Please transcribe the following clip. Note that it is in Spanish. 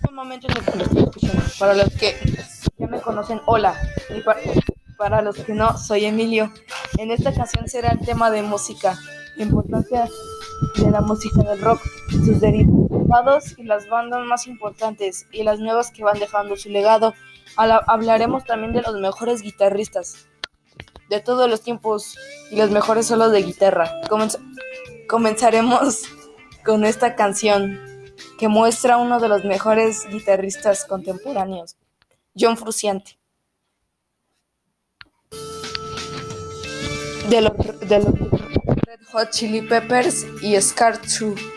escuchando. Para los que ya me conocen, hola. Y pa- para los que no, soy Emilio. En esta ocasión será el tema de música, la importancia de la música del rock, sus derivados y las bandas más importantes y las nuevas que van dejando su legado. Hablaremos también de los mejores guitarristas de todos los tiempos y los mejores solos de guitarra. Comenz- comenzaremos con esta canción que muestra uno de los mejores guitarristas contemporáneos, John Fruciante. De los, de los Red Hot Chili Peppers y Scar 2.